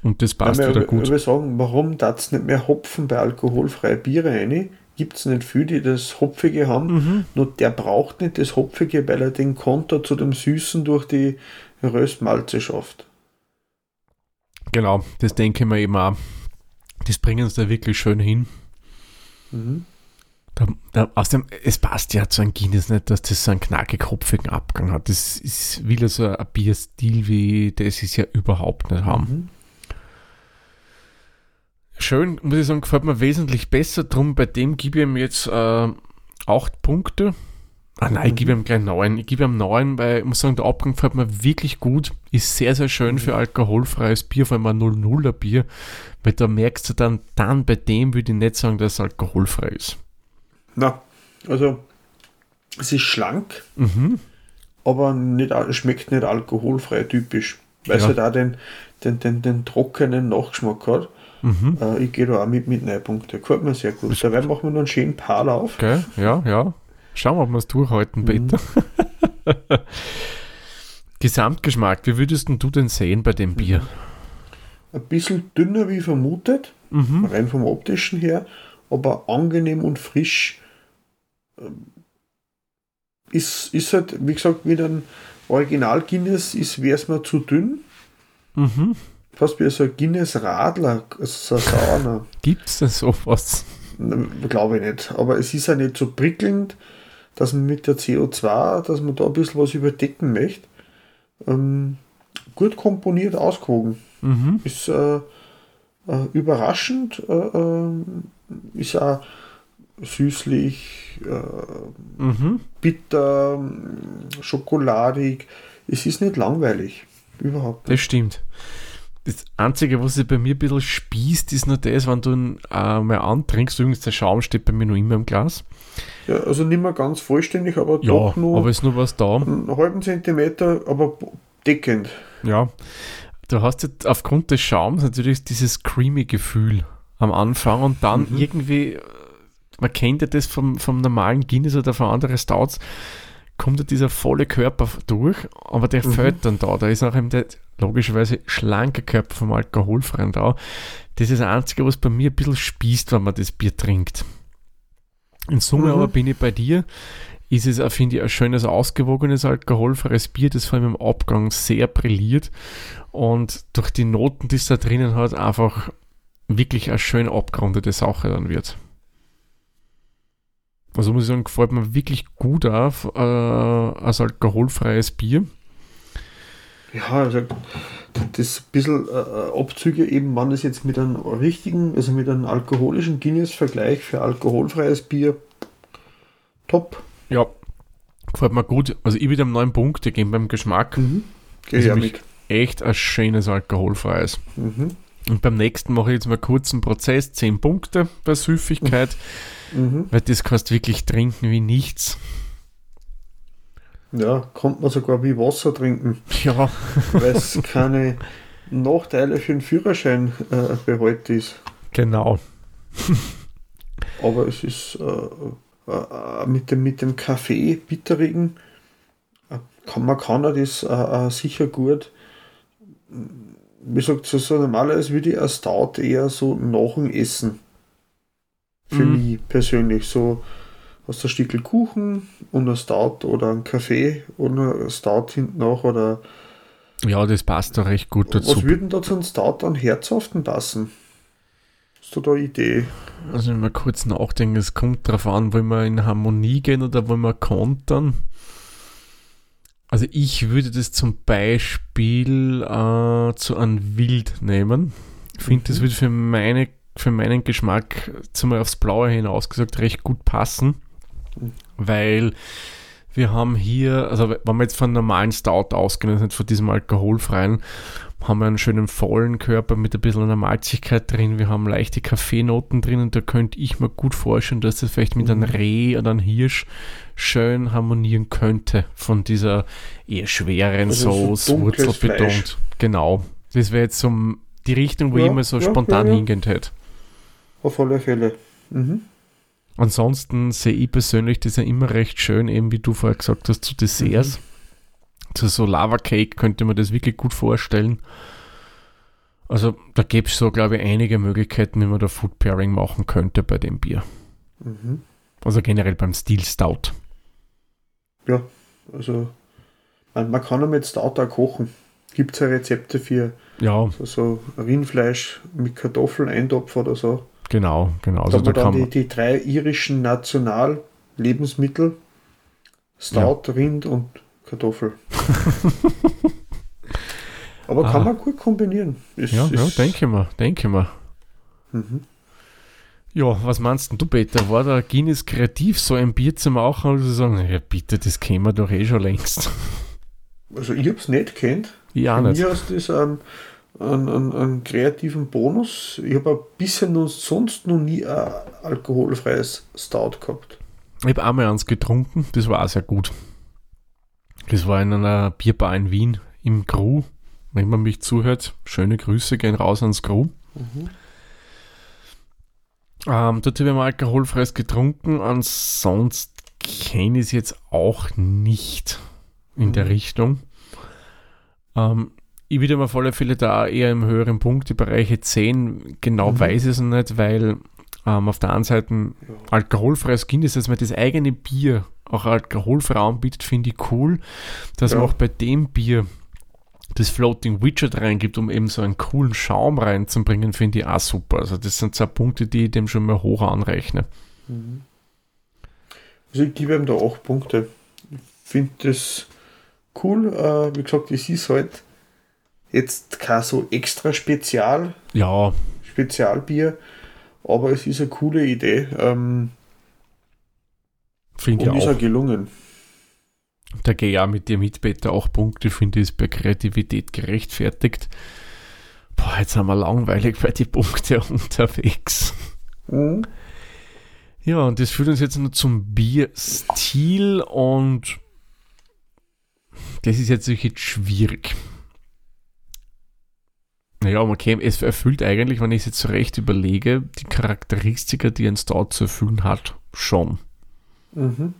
Und das passt ja, wieder gut. Ich würde sagen, warum darf nicht mehr Hopfen bei alkoholfreien Biere rein? gibt es nicht viele, die das Hopfige haben. Mhm. Nur der braucht nicht das Hopfige, weil er den Konter zu dem Süßen durch die Röstmalze schafft. Genau, das denke ich mir eben auch. Das bringen sie da wirklich schön hin. Mhm. Da, da, außerdem, es passt ja zu einem Guinness nicht, dass das so einen knackig hopfigen Abgang hat. Das ist, will also ein Bierstil wie das ist ja überhaupt nicht haben. Mhm schön, muss ich sagen, gefällt mir wesentlich besser. Drum bei dem gebe ich ihm jetzt äh, 8 Punkte. Ah nein, ich gebe ihm gleich 9. Ich gebe ihm 9, weil ich muss sagen, der Abgang gefällt mir wirklich gut. Ist sehr, sehr schön für alkoholfreies Bier, vor allem ein 0-0er Bier. Weil da merkst du dann, dann bei dem würde ich nicht sagen, dass es alkoholfrei ist. Na, also es ist schlank, mhm. aber nicht, schmeckt nicht alkoholfrei typisch. Weil ja. es halt auch den, den, den, den trockenen Nachgeschmack hat. Mhm. Äh, ich gehe da auch mit, mit 9 Punkten. Gefällt mir sehr gut. Dabei machen wir noch einen schönen Paarlauf. Okay, ja, ja. Schauen wir, ob wir es durchhalten, mhm. Peter. Gesamtgeschmack, wie würdest du denn sehen bei dem Bier? Ein bisschen dünner wie vermutet, mhm. rein vom optischen her, aber angenehm und frisch. Ähm, ist, ist halt, wie gesagt, mit einem Original Guinness wäre es mir zu dünn. Mhm fast wie so ein Guinness Radler, also so ein Sauna. Gibt es denn sowas? Glaube ich nicht. Aber es ist ja nicht so prickelnd, dass man mit der CO2, dass man da ein bisschen was überdecken möchte. Ähm, gut komponiert, ausgewogen. Mhm. Ist äh, äh, überraschend, äh, äh, ist auch süßlich, äh, Mhm. bitter, schokoladig. Es ist nicht langweilig. Überhaupt nicht. Das stimmt. Das Einzige, was sich bei mir ein bisschen spießt, ist nur das, wenn du ihn äh, mal antrinkst. Übrigens, der Schaum steht bei mir noch immer im Glas. Ja, also nicht mehr ganz vollständig, aber Ja, doch nur aber ist nur was da. einen halben Zentimeter, aber deckend. Ja. Du hast jetzt aufgrund des Schaums natürlich dieses creamy Gefühl am Anfang und dann Mhm. irgendwie, man kennt ja das vom, vom normalen Guinness oder von anderen Stouts, kommt ja dieser volle Körper durch, aber der Mhm. fällt dann da. Da ist auch eben der logischerweise schlanke Körper vom Alkoholfreien da. Das ist das Einzige, was bei mir ein bisschen spießt, wenn man das Bier trinkt. In Summe Mhm. aber bin ich bei dir. Ist es, finde ich, ein schönes, ausgewogenes, alkoholfreies Bier, das vor allem im Abgang sehr brilliert und durch die Noten, die es da drinnen hat, einfach wirklich eine schön abgerundete Sache dann wird. Also muss ich sagen, gefällt mir wirklich gut auf äh, als alkoholfreies Bier. Ja, also das bisschen äh, Abzüge eben, wann es jetzt mit einem richtigen, also mit einem alkoholischen Guinness-Vergleich für alkoholfreies Bier top. Ja, gefällt mir gut. Also ich wieder am neuen Punkt gegeben beim Geschmack. Mhm. Geh Also mit. Echt ein schönes alkoholfreies. Mhm. Und beim nächsten mache ich jetzt mal kurz einen Prozess, 10 Punkte bei Süffigkeit, Mhm. weil das kannst wirklich trinken wie nichts. Ja, kann man sogar wie Wasser trinken, Ja, weil es keine Nachteile für den Führerschein äh, behält ist. genau. Aber es ist äh, äh, mit, dem, mit dem Kaffee, bitterigen, äh, kann, man kann das äh, äh, sicher gut. Wie gesagt, so, so normalerweise würde ich ein Stout eher so nach dem Essen. Für Mhm. mich persönlich. So aus der Stickel Kuchen und ein Stout oder ein Kaffee und ein Stout hinten nach oder Ja, das passt doch recht gut dazu. was würden da zu einem Stout an Herzhaften passen? Hast du da eine Idee? Also wenn wir kurz nachdenken, es kommt darauf an, wollen wir in Harmonie gehen oder wollen wir kontern. Also ich würde das zum Beispiel äh, zu einem Wild nehmen. Ich finde, das Mhm. würde für, meine, für meinen Geschmack zumal aufs Blaue hinaus gesagt recht gut passen, Mhm. weil wir haben hier, also wenn wir jetzt von normalen Stout ausgehen, also nicht von diesem alkoholfreien, haben wir einen schönen vollen Körper mit ein bisschen einer Malzigkeit drin. Wir haben leichte Kaffeenoten drin und da könnte ich mir gut vorstellen, dass das vielleicht mit einem Mhm. Reh oder einem Hirsch schön harmonieren könnte von dieser eher schweren Also so Sauce, dunkles wurzelbetont. Genau. Das wäre jetzt so die Richtung, wo Ja, ich immer so ja, spontan ja. hingehend hätte. Auf alle Fälle. Mhm. Ansonsten sehe ich persönlich das ja immer recht schön, eben wie du vorher gesagt hast, zu Desserts. Zu so Lava Cake könnte man das wirklich gut vorstellen. Also da gäbe es so, glaube ich, einige Möglichkeiten, wie man da Food Pairing machen könnte bei dem Bier. Mhm. Also generell beim Stil Stout. Ja, also man, man kann damit Stout auch kochen. Gibt es ja Rezepte für Ja, so, so Rindfleisch mit Kartoffeln, Eintopf oder so. Genau, genau. Also da kann man, die, die drei irischen Nationallebensmittel Stout, Rind und Kartoffel. Aber kann Ah. man gut kombinieren. Es ja, ja, ist- denke mal, denke mal. Mhm. Ja, was meinst du, Peter? War der Guinness kreativ, so ein Bier zu machen oder zu sagen, ja bitte, das kennen wir doch eh schon längst. Also ich habe es nicht kennt. Ja, nicht. mir ist das ein, einen, einen, einen kreativen Bonus. Ich habe bisher noch, sonst noch nie ein alkoholfreies Stout gehabt. Ich habe einmal eins getrunken, das war auch sehr gut. Das war in einer Bierbar in Wien im Gru. Wenn man mich zuhört, schöne Grüße gehen raus ans Gru. Ähm, dort habe ich mal alkoholfreies getrunken, ansonsten kenne ich es jetzt auch nicht in der Mhm. Richtung. Ähm, ich würde mir auf alle Fälle da eher im höheren Punktebereich 10, genau Mhm. weiß ich es nicht, weil ähm, auf der einen Seite alkoholfreies Guinness, dass man das eigene Bier auch alkoholfrei anbietet, finde ich cool. Dass Ja. man auch bei dem Bier das Floating Widget reingibt, um eben so einen coolen Schaum reinzubringen, finde ich auch super. Also das sind zwei Punkte, die ich dem schon mal hoch anrechne. Mhm. Also ich gebe ihm da 8 Punkte. Ich finde das cool. Äh, wie gesagt, es ist halt jetzt kein so extra Spezial, Ja, Spezialbier, aber es ist eine coole Idee ähm, finde ich und ist auch. auch gelungen. Da gehe ich auch mit dir mit, Peter. Auch Punkte finde ich ist bei Kreativität gerechtfertigt. Boah, jetzt sind wir langweilig bei die Punkte unterwegs. Mhm. Ja, und das führt uns jetzt noch zum Bierstil und das ist jetzt wirklich schwierig. Naja, man käme, es erfüllt eigentlich, wenn ich es jetzt so recht überlege, die Charakteristika, die ein Stout zu erfüllen hat, schon. Mhm.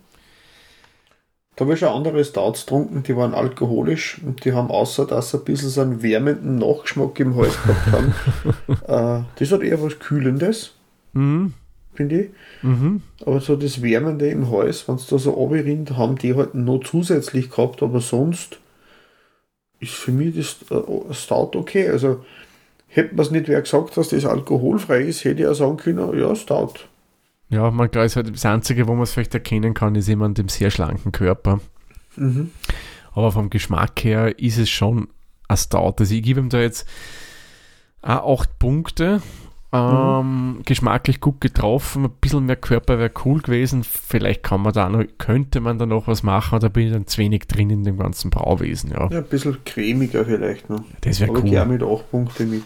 Da habe ich schon andere Stouts getrunken, die waren alkoholisch und die haben außer dass sie ein bisschen so einen wärmenden Nachgeschmack im Hals gehabt haben. äh, das hat eher was Kühlendes, Mhm, finde ich. mhm. Aber so das Wärmende im Hals, wenn es da so runterrinnt, haben die halt noch zusätzlich gehabt, aber sonst ist für mich das äh, Stout okay. Also hätte man es nicht wer gesagt, dass das alkoholfrei ist, hätte ich auch sagen können, ja, Stout. Ja, man klar, ist halt das Einzige, wo man es vielleicht erkennen kann, ist immer an dem sehr schlanken Körper. Mhm. Aber vom Geschmack her ist es schon ein Stout. Also ich gebe ihm da jetzt auch 8 Punkte. Ähm, Geschmacklich gut getroffen, ein bisschen mehr Körper wäre cool gewesen. Vielleicht kann man da noch, könnte man da noch was machen, da bin ich dann zu wenig drin in dem ganzen Brauwesen. Ja, Ja, ein bisschen cremiger vielleicht noch. das wäre Aber ich cool. mit 8 Punkte mit.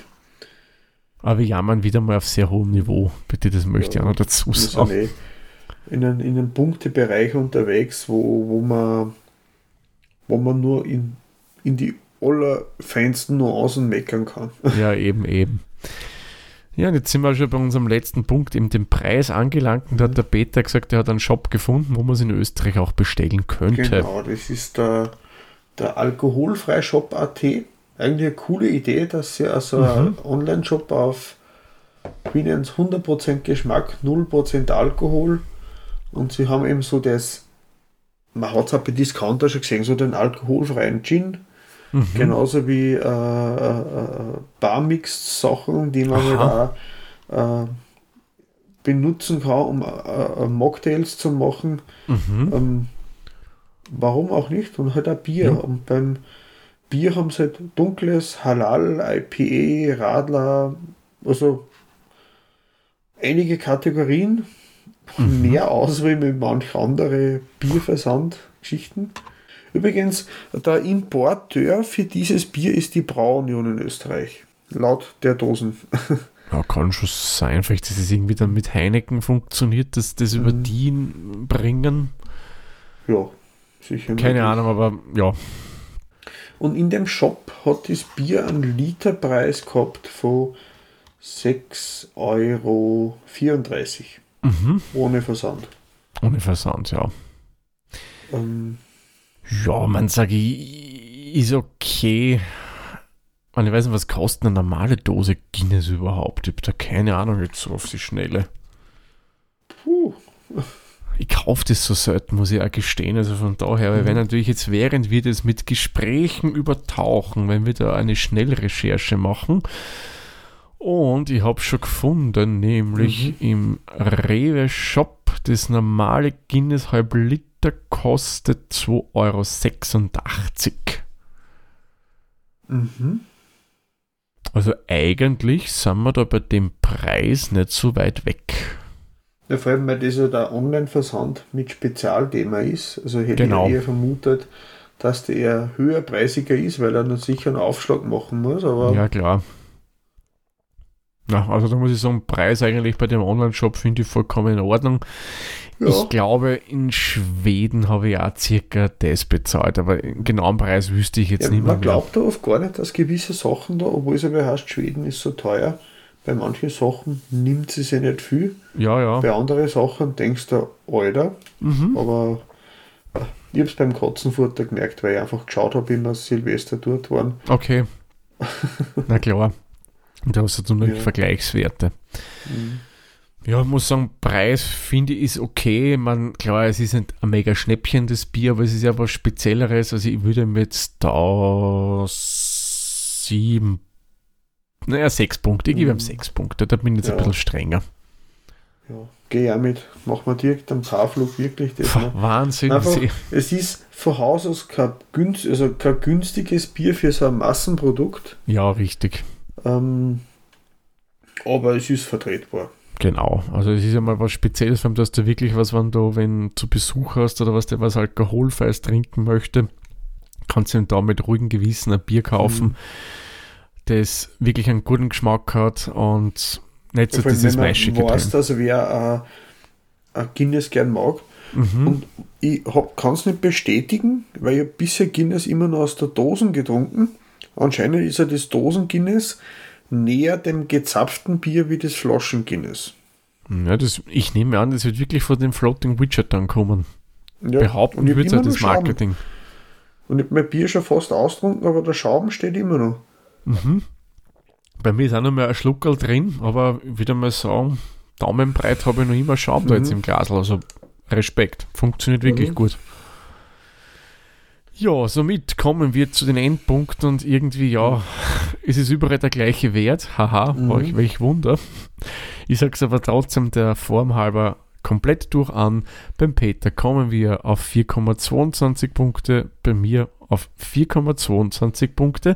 Aber wir jammern wieder mal auf sehr hohem Niveau. Bitte, das möchte ich Ja, auch noch dazu sagen. eh in einem, in einem Punktebereich unterwegs, wo, wo man wo man nur in, in die allerfeinsten Nuancen meckern kann. Ja, eben, eben. Ja, und jetzt sind wir schon bei unserem letzten Punkt, eben dem Preis angelangt. Und da hat der Peter gesagt, er hat einen Shop gefunden, wo man es in Österreich auch bestellen könnte. Genau, das ist der, der Alkoholfreishop.at. Eigentlich eine coole Idee, dass sie also Mhm. einen Online-Shop auf es, 100% Geschmack, 0% Alkohol und sie haben eben so das, man hat es auch bei Discounter schon gesehen, so den alkoholfreien Gin, Mhm. genauso wie äh, äh, äh, Barmix-Sachen, die man Aha. halt auch äh, benutzen kann, um äh, äh, Mocktails zu machen. Mhm. Ähm, warum auch nicht? Und halt auch Bier. Ja. Und beim Bier haben sie halt dunkles, Halal, IPA, Radler, also einige Kategorien, Mhm. mehr Auswahl wie manche andere Bierversandgeschichten. Übrigens, der Importeur für dieses Bier ist die Brauunion in Österreich. Laut der Dosen. Ja, kann schon sein. Vielleicht ist es irgendwie dann mit Heineken funktioniert, dass das über Mhm. die bringen. ja, sicher. Keine möglich. Ahnung, aber ja. Und in dem Shop hat das Bier einen Literpreis gehabt von 6,34 Euro. Mhm. Ohne Versand. Ohne Versand, ja. Ähm, Ja, man sage ich, ist okay. Und ich weiß nicht, was kostet eine normale Dose Guinness überhaupt? Ich habe da keine Ahnung jetzt so auf die Schnelle. puh, Ich kaufe das so selten, muss ich auch gestehen. Also von daher, aber wenn natürlich jetzt, während wir das mit Gesprächen übertauchen, wenn wir da eine Schnellrecherche machen, und ich habe schon gefunden, nämlich im Rewe Shop, das normale Guinness halb Liter kostet 2,86 Euro. mhm. Also eigentlich sind wir da bei dem Preis nicht so weit weg. Ja, vor allem, weil das ja der Online-Versand mit Spezialthema ist. Also hätte Genau. ich eher vermutet, dass der eher höherpreisiger ist, weil er noch sicher einen Aufschlag machen muss. Aber Ja, klar. Ja, also da muss ich sagen, Preis eigentlich bei dem Online-Shop finde ich vollkommen in Ordnung. Ja. Ich glaube, in Schweden habe ich auch circa das bezahlt, aber den genauen Preis wüsste ich jetzt ja, nicht mehr. man glaubt da oft gar nicht, dass gewisse Sachen da, obwohl es aber heißt, Schweden ist so teuer, bei manchen Sachen nimmt sie sich nicht viel. Ja, ja. Bei anderen Sachen denkst du, Alter, Mhm. aber äh, ich habe es beim Katzenfutter gemerkt, weil ich einfach geschaut habe, wie wir Silvester dort waren. Okay. Na klar. Und da hast du dann Ja. ja. Vergleichswerte. Mhm. Ja, ich muss sagen, Preis finde ich ist okay. Man, klar, es ist nicht ein mega Schnäppchen, das Bier, aber es ist ja was Spezielleres. Also ich würde mir jetzt da sieben, naja, sechs Punkte. Ich gebe ihm Mhm. sechs Punkte. Da bin ich jetzt Ja. ein bisschen strenger. ja, gehe ja mit. Machen wir direkt am Zahnflug wirklich das. Pff, Wahnsinn. Einfach, es ist von Haus aus kein, günst, also kein günstiges Bier für so ein Massenprodukt, Ja, richtig. Ähm, aber es ist vertretbar. Genau. Also es ist ja mal was Spezielles, vor allem, dass du wirklich was, wenn du, wenn du zu Besuch hast oder was der was alkoholfreies trinken möchte, kannst du ihm da mit ruhigem Gewissen ein Bier kaufen, Mhm. das wirklich einen guten Geschmack hat und nicht so allem, dieses wenn Maischige weiß, drin. dass wer äh, ein Guinness gern mag. Mhm. Und ich kann es nicht bestätigen, weil ich bisher Guinness immer nur aus der Dosen getrunken. Anscheinend ist ja das Dosen-Guinness näher dem gezapften Bier wie das Flaschen-Guinness. Ja, das, ich nehme an, das wird wirklich von dem Floating Widget dann kommen. Ja, Behaupten und ich hab wird ja das Schaum. Marketing. Und ich hab mein Bier schon fast austrunken, aber der Schaum steht immer noch. Mhm. Bei mir ist auch noch mal ein Schluckerl drin, aber wieder mal sagen, Daumenbreit habe ich noch immer Schaum da Mhm. jetzt im Glas. Also Respekt. Funktioniert wirklich Mhm. gut. Ja, somit kommen wir zu den Endpunkten und irgendwie, ja, es ist überall der gleiche Wert. Haha, Mhm. welch, welch Wunder. Ich sage es aber trotzdem der Form halber komplett durch an. Beim Peter kommen wir auf 4,22 Punkte, bei mir auf 4,22 Punkte.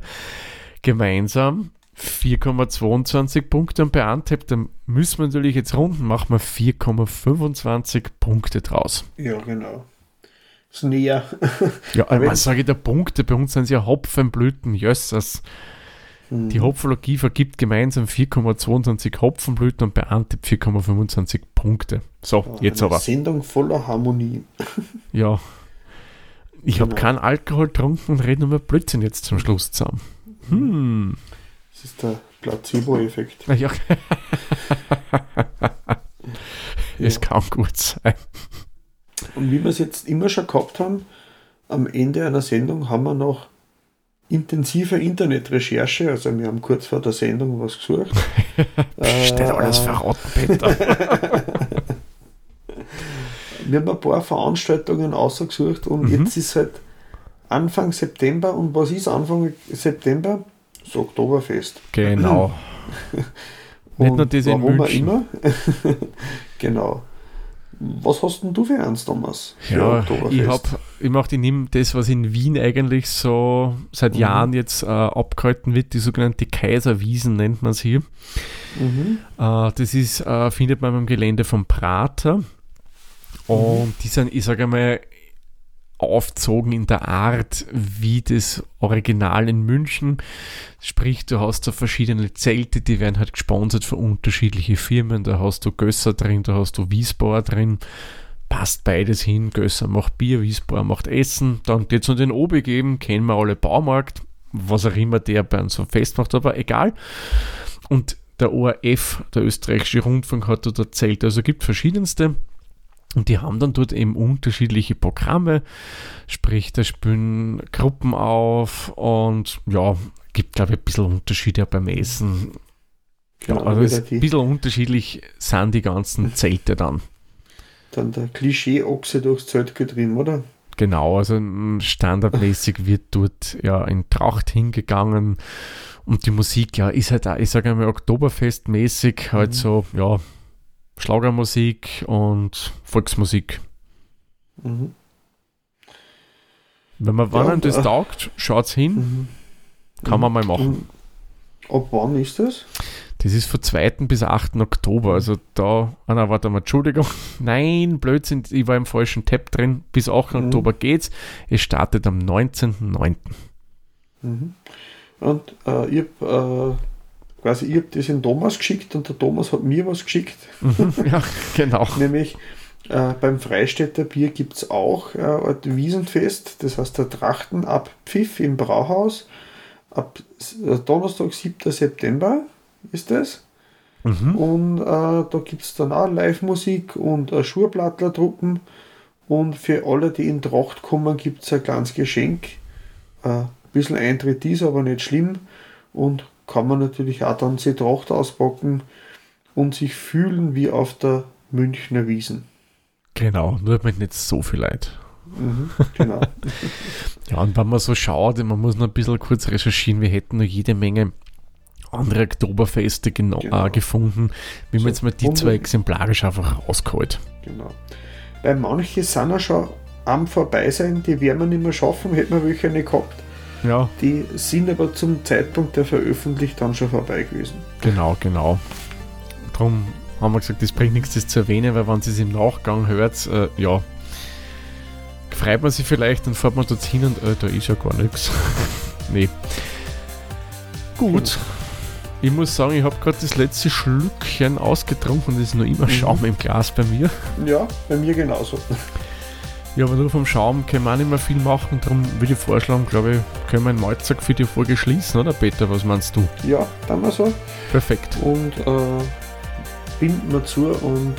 Gemeinsam 4,22 Punkte und bei Antep, da müssen wir natürlich jetzt runden, machen wir 4,25 Punkte draus. Ja, genau. Ist näher. Ja, Wenn- was sage ich der Punkte? Bei uns sind es ja Hopfenblüten, jössers. Die Hopfologie vergibt gemeinsam 4,22 Hopfenblüten und bei Antip 4,25 Punkte. So, Ja, jetzt eine aber. Sendung voller Harmonie. Ja. Ich habe Genau. keinen Alkohol getrunken und rede nur Blödsinn jetzt zum Schluss zusammen. Hm. Das ist der Placebo-Effekt. Ja. es Ja. kann gut sein. Und wie wir es jetzt immer schon gehabt haben, am Ende einer Sendung haben wir noch intensive Internetrecherche, also wir haben kurz vor der Sendung was gesucht. Steht alles Äh, verraten, Peter. Wir haben ein paar Veranstaltungen ausgesucht und Mhm. jetzt ist halt Anfang September und was ist Anfang September? Das Oktoberfest. genau. Nicht nur in warum auch immer. genau. Was hast denn du für eins, Thomas? Ja, ich hab, ich mach, ich nehme das, was in Wien eigentlich so seit Mhm. Jahren jetzt äh, abgehalten wird, die sogenannte Kaiserwiesen nennt man es hier. Mhm. Äh, das ist, äh, findet man beim Gelände vom Prater. Und die sind, ich sage einmal, aufzogen in der Art wie das Original in München. Sprich, du hast da verschiedene Zelte, die werden halt gesponsert von unterschiedlichen Firmen. Da hast du Gösser drin, da hast du Wiesbauer drin. Passt beides hin. Gösser macht Bier, Wiesbauer macht Essen. Dann geht's um den Obi geben, kennen wir alle Baumarkt, was auch immer der bei uns so festmacht, aber egal. Und der ORF, der österreichische Rundfunk, hat dort erzählt, also gibt verschiedenste. Und die haben dann dort eben unterschiedliche Programme, sprich, da spielen Gruppen auf und ja, gibt glaube ich ein bisschen Unterschiede beim Essen. Ja, Genau, also ist die- ein bisschen unterschiedlich sind die ganzen Zelte dann. Dann der Klischee-Ochse durchs Zelt getrieben, oder? Genau, also standardmäßig wird dort ja in Tracht hingegangen und die Musik, ja, ist halt auch, ich sage einmal, Oktoberfestmäßig, halt Mhm. so, ja, Schlagermusik und Volksmusik. Mhm. Wenn man, Ja, wann das äh, taugt, schaut's hin, Mhm. kann man mal machen. Und ab wann ist das? Das ist von 2. bis 8. Oktober, also da, ah, nein, warte mal, Entschuldigung, nein, Blödsinn, ich war im falschen Tab drin, bis 8. Mhm. Oktober geht's, es startet am 19.09. Mhm. Und äh, ich habe äh, quasi, ich hab das in Thomas geschickt und der Thomas hat mir was geschickt. Mhm, ja, genau. Nämlich äh, beim Freistädter Bier gibt es auch äh, ein Wiesenfest, das heißt der Trachtenabpfiff im Brauhaus. Ab äh, Donnerstag, 7. September ist das. Mhm. Und äh, da gibt es dann auch Live-Musik und äh, Schurplattler-Truppen. Und für alle, die in Tracht kommen, gibt es ein kleines Geschenk. Äh, ein bisschen Eintritt ist aber nicht schlimm. Und kann man natürlich auch dann die Tracht auspacken und sich fühlen wie auf der Münchner Wiesen. Genau, nur mit nicht so viel Leid. Mhm, genau. Ja, und wenn man so schaut, man muss noch ein bisschen kurz recherchieren, wir hätten noch jede Menge andere Oktoberfeste genau. äh, gefunden. Wir haben jetzt mal die zwei exemplarisch einfach rausgeholt. Genau. Weil manche sind ja schon am vorbei sein, die werden wir nicht mehr schaffen, hätten wir welche nicht gehabt. Ja. Die sind aber zum Zeitpunkt der Veröffentlichung dann schon vorbei gewesen. Genau, genau. Darum haben wir gesagt, das bringt nichts, das zu erwähnen, weil wenn Sie es im Nachgang hört, äh, ja, freut man sich vielleicht, dann fährt man dort hin und äh, da ist ja gar nichts. nee. Gut. Ich muss sagen, ich habe gerade das letzte Schlückchen ausgetrunken und es ist noch immer mhm. Schaum im Glas bei mir. Ja, bei mir genauso. Ja, aber nur vom Schaum können wir auch nicht mehr viel machen. Darum würde ich vorschlagen, glaube ich, können wir einen Malzack für die Folge schließen, oder Peter? Was meinst du? Ja, dann mal so. Perfekt. Und äh, binden wir zu und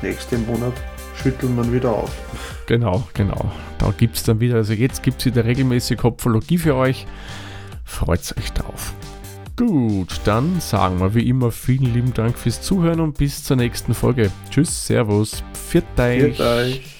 nächsten Monat schütteln wir wieder auf. Genau, genau. Da gibt es dann wieder, also jetzt gibt es wieder regelmäßig Kopfologie für euch. Freut euch drauf. Gut, dann sagen wir wie immer vielen lieben Dank fürs Zuhören und bis zur nächsten Folge. Tschüss, Servus, Viert euch. Viert euch.